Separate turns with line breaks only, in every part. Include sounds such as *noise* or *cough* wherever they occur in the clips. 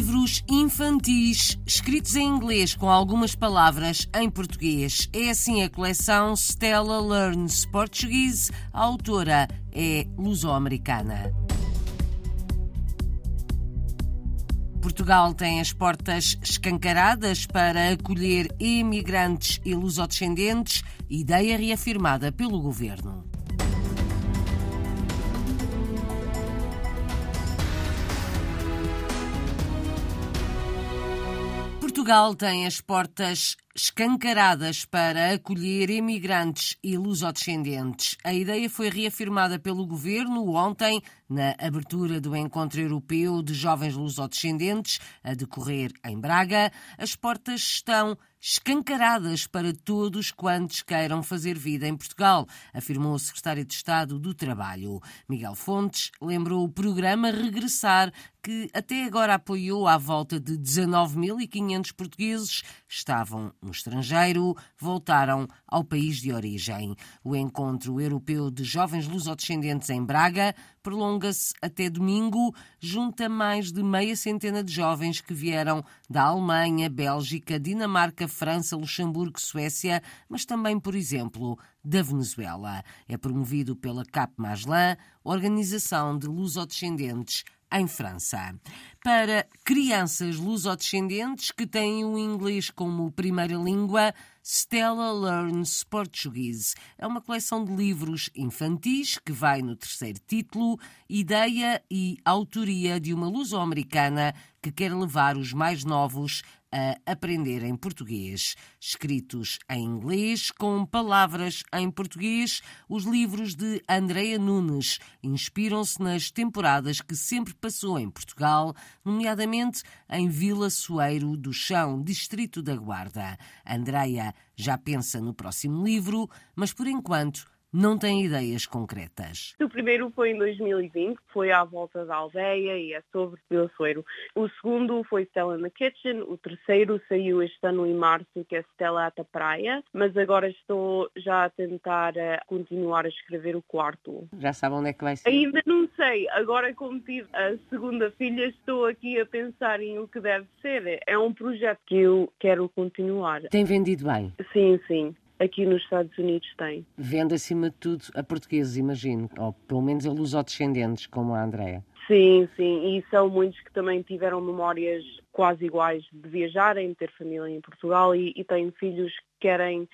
livros infantis escritos em inglês com algumas palavras em português. É assim a coleção Stella Learns Portuguese. A autora é luso-americana. Portugal tem as portas escancaradas para acolher imigrantes e lusodescendentes, ideia reafirmada pelo governo. Portugal tem as portas escancaradas para acolher imigrantes e lusodescendentes. A ideia foi reafirmada pelo governo ontem na abertura do Encontro Europeu de Jovens Lusodescendentes, a decorrer em Braga. As portas estão escancaradas para todos quantos queiram fazer vida em Portugal, afirmou o secretário de Estado do Trabalho. Miguel Fontes lembrou o programa Regressar, que até agora apoiou à volta de 19.500 portugueses estavam no estrangeiro, voltaram ao país de origem. O Encontro Europeu de Jovens Lusodescendentes em Braga prolonga-se até domingo, junta mais de meia centena de jovens que vieram da Alemanha, Bélgica, Dinamarca, França, Luxemburgo, Suécia, mas também, por exemplo, da Venezuela. É promovido pela Cap Maslan, Organização de Lusodescendentes em França. Para crianças lusodescendentes que têm o inglês como primeira língua, Stella Learns Portuguese. É uma coleção de livros infantis que vai no terceiro título, ideia e autoria de uma luso-americana que quer levar os mais novos a aprender em português. Escritos em inglês, com palavras em português, os livros de Andrea Nunes inspiram-se nas temporadas que sempre passou em Portugal, nomeadamente em Vila Soeiro do Chão, Distrito da Guarda. Andrea já pensa no próximo livro, mas por enquanto não tem ideias concretas.
O primeiro foi em 2020, foi à volta da aldeia e é sobre Soeiro. O segundo foi Stella in the Kitchen, o terceiro saiu este ano em março, que é Stella at the Praia, mas agora estou já a tentar eh, continuar a escrever o quarto.
Já sabe onde é que vai ser?
Ainda não sei, agora como tive a segunda filha, estou aqui a pensar em o que deve ser. É um projeto que eu quero continuar.
Tem vendido bem?
Sim, sim aqui nos Estados Unidos tem.
Vende acima de tudo a portugueses, imagino, ou pelo menos a lusodescendentes, como a Andrea.
Sim, sim, e são muitos que também tiveram memórias quase iguais de viajarem, de ter família em Portugal e, e têm filhos que querem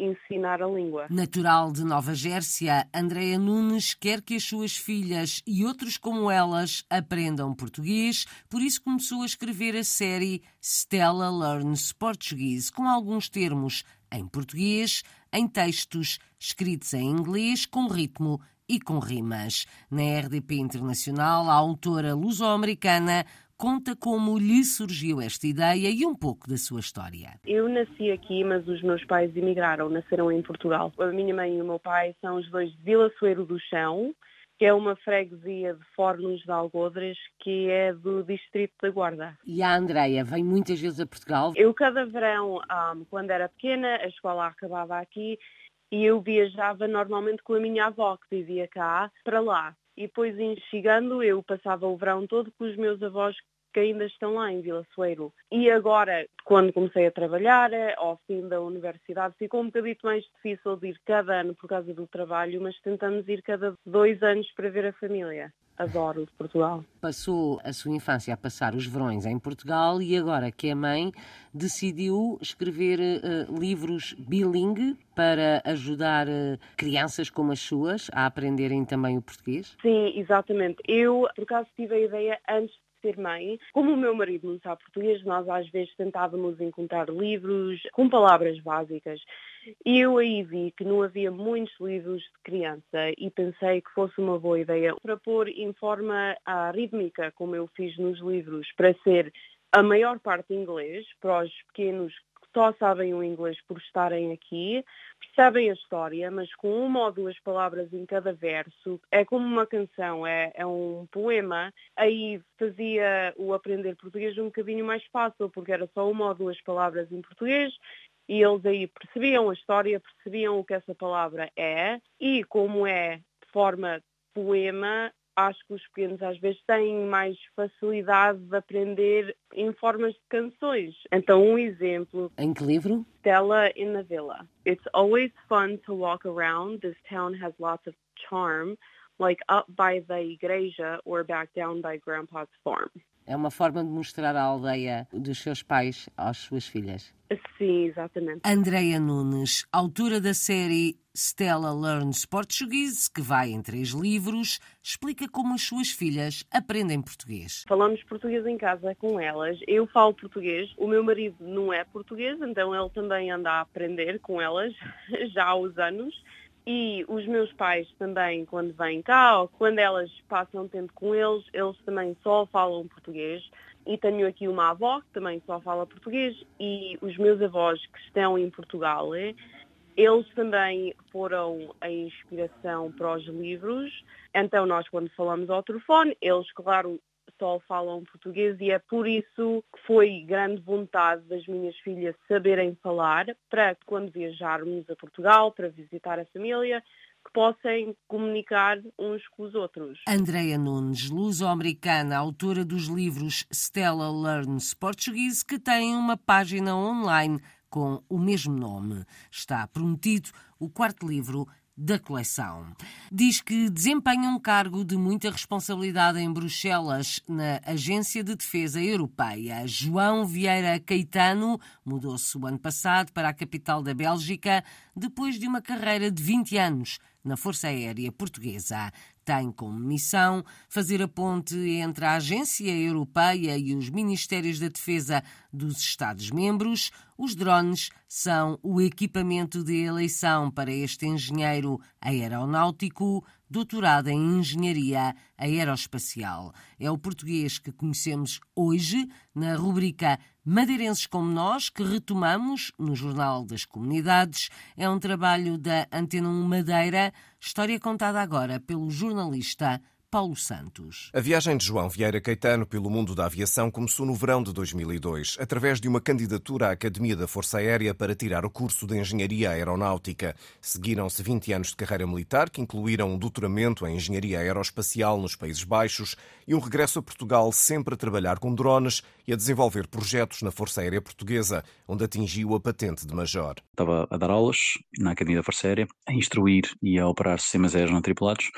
ensinar a língua.
Natural de Nova Gércia, Andréa Nunes quer que as suas filhas e outros como elas aprendam português, por isso começou a escrever a série Stella Learns Portuguese, com alguns termos em português, em textos escritos em inglês, com ritmo e com rimas. Na RDP Internacional, a autora luso-americana conta como lhe surgiu esta ideia e um pouco da sua história.
Eu nasci aqui, mas os meus pais emigraram, nasceram em Portugal. A minha mãe e o meu pai são os dois de Vila Soeiro do Chão, que é uma freguesia de Fornos de Algodres, que é do Distrito da Guarda.
E a Andreia vem muitas vezes a Portugal?
Eu cada verão, um, quando era pequena, a escola acabava aqui e eu viajava normalmente com a minha avó, que vivia cá, para lá. E depois, chegando, eu passava o verão todo com os meus avós que ainda estão lá em Vila Soeiro. E agora, quando comecei a trabalhar, ao fim da universidade, ficou um bocadito mais difícil de ir cada ano por causa do trabalho, mas tentamos ir cada dois anos para ver a família. Adoro Portugal.
Passou a sua infância a passar os verões em Portugal e agora que é mãe, decidiu escrever uh, livros bilingue para ajudar uh, crianças como as suas a aprenderem também o português?
Sim, exatamente. Eu, por acaso, tive a ideia antes ser mãe. Como o meu marido não sabe português, nós às vezes tentávamos encontrar livros com palavras básicas. E eu aí vi que não havia muitos livros de criança e pensei que fosse uma boa ideia para pôr em forma a rítmica, como eu fiz nos livros, para ser a maior parte em inglês, para os pequenos só sabem o inglês por estarem aqui, percebem a história, mas com uma ou duas palavras em cada verso. É como uma canção, é, é um poema. Aí fazia o aprender português um bocadinho mais fácil, porque era só uma ou duas palavras em português e eles aí percebiam a história, percebiam o que essa palavra é e como é de forma poema, acho que os pequenos às vezes têm mais facilidade de aprender em formas de canções. Então, um exemplo.
Em que livro?
Stella in the Villa. It's always fun to walk around. This town has lots of charm, like up by the igreja or back down by Grandpa's farm.
É uma forma de mostrar a aldeia dos seus pais às suas filhas.
Sim, exatamente.
Andreia Nunes, autora da série Stella Learns Portuguese, que vai em três livros, explica como as suas filhas aprendem português.
Falamos português em casa com elas. Eu falo português, o meu marido não é português, então ele também anda a aprender com elas *laughs* já há uns anos. E os meus pais também, quando vêm cá, ou quando elas passam tempo com eles, eles também só falam português. E tenho aqui uma avó que também só fala português e os meus avós que estão em Portugal, é, eles também foram a inspiração para os livros. Então nós quando falamos ao telefone, eles claro só falam português e é por isso que foi grande vontade das minhas filhas saberem falar para quando viajarmos a Portugal para visitar a família que possam comunicar uns com os outros.
Andreia Nunes, luso-americana, autora dos livros Stella Learns Portuguese, que tem uma página online com o mesmo nome. Está prometido o quarto livro da coleção. Diz que desempenha um cargo de muita responsabilidade em Bruxelas, na Agência de Defesa Europeia. João Vieira Caetano mudou-se o ano passado para a capital da Bélgica depois de uma carreira de 20 anos na Força Aérea Portuguesa. Tem como missão fazer a ponte entre a Agência Europeia e os Ministérios da Defesa dos Estados-membros. Os drones são o equipamento de eleição para este engenheiro aeronáutico doutorado em Engenharia Aeroespacial. É o português que conhecemos hoje na rubrica Madeirenses como Nós, que retomamos no Jornal das Comunidades. É um trabalho da Antena 1 Madeira, história contada agora pelo jornalista Paulo Santos.
A viagem de João Vieira Caetano pelo mundo da aviação começou no verão de 2002, através de uma candidatura à Academia da Força Aérea para tirar o curso de Engenharia Aeronáutica. Seguiram-se 20 anos de carreira militar, que incluíram um doutoramento em Engenharia Aeroespacial nos Países Baixos e um regresso a Portugal sempre a trabalhar com drones e a desenvolver projetos na Força Aérea Portuguesa, onde atingiu a patente de Major.
Estava a dar aulas na Academia da Força Aérea, a instruir e a operar sistemas aéreos não tripulados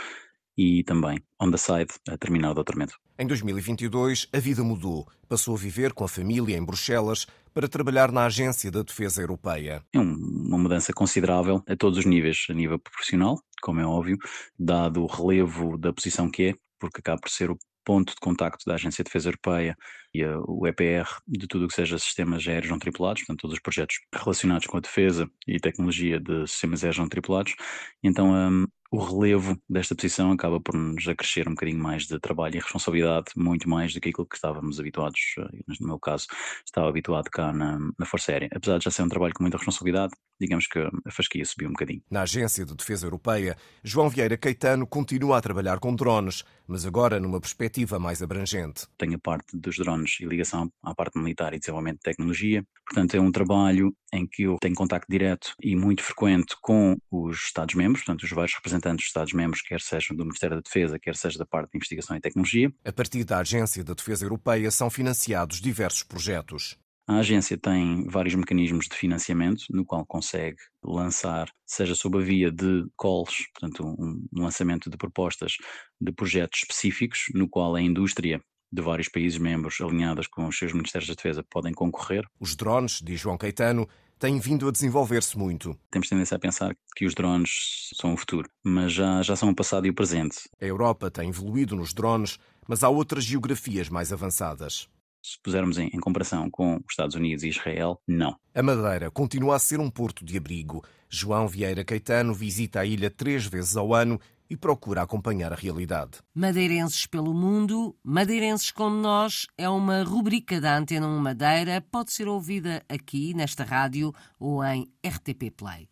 e também on the side a terminar o doutoramento.
Em 2022, a vida mudou. Passou a viver com a família em Bruxelas para trabalhar na Agência da Defesa Europeia.
É uma mudança considerável a todos os níveis, a nível profissional, como é óbvio, dado o relevo da posição que é, porque acaba por ser o ponto de contacto da Agência de Defesa Europeia e a, o EPR de tudo o que seja sistemas aéreos não tripulados, portanto, todos os projetos relacionados com a defesa e tecnologia de sistemas aéreos não tripulados. Então, um, o relevo desta posição acaba por nos acrescer um bocadinho mais de trabalho e responsabilidade, muito mais do que aquilo que estávamos habituados, eh, no meu caso, estava habituado cá na, na Força Aérea. Apesar de já ser um trabalho com muita responsabilidade, digamos que a fasquia subiu um bocadinho.
Na Agência de Defesa Europeia, João Vieira Caetano continua a trabalhar com drones, mas agora numa perspectiva mais abrangente.
Tenho a parte dos drones e ligação à parte militar e desenvolvimento de tecnologia, portanto é um trabalho em que eu tenho contacto direto e muito frequente com os Estados-membros, portanto os vários representantes dos Estados-membros, quer sejam do Ministério da Defesa, quer seja da parte de investigação e tecnologia.
A partir da Agência da Defesa Europeia são financiados diversos projetos.
A agência tem vários mecanismos de financiamento, no qual consegue lançar, seja sob a via de calls, portanto, um lançamento de propostas de projetos específicos, no qual a indústria de vários países membros alinhadas com os seus Ministérios da Defesa podem concorrer.
Os drones, diz João Caetano, têm vindo a desenvolver-se muito.
Temos tendência a pensar que os drones são o futuro, mas já, já são o passado e o presente.
A Europa tem evoluído nos drones, mas há outras geografias mais avançadas.
Se pusermos em, em, comparação com os Estados Unidos e Israel, não.
A Madeira continua a ser um porto de abrigo. João Vieira Caetano visita a ilha três vezes ao ano e procura acompanhar a realidade.
Madeirenses pelo mundo, Madeirenses como nós, é uma rubrica da Antena 1 Madeira, pode ser ouvida aqui nesta rádio ou em RTP Play.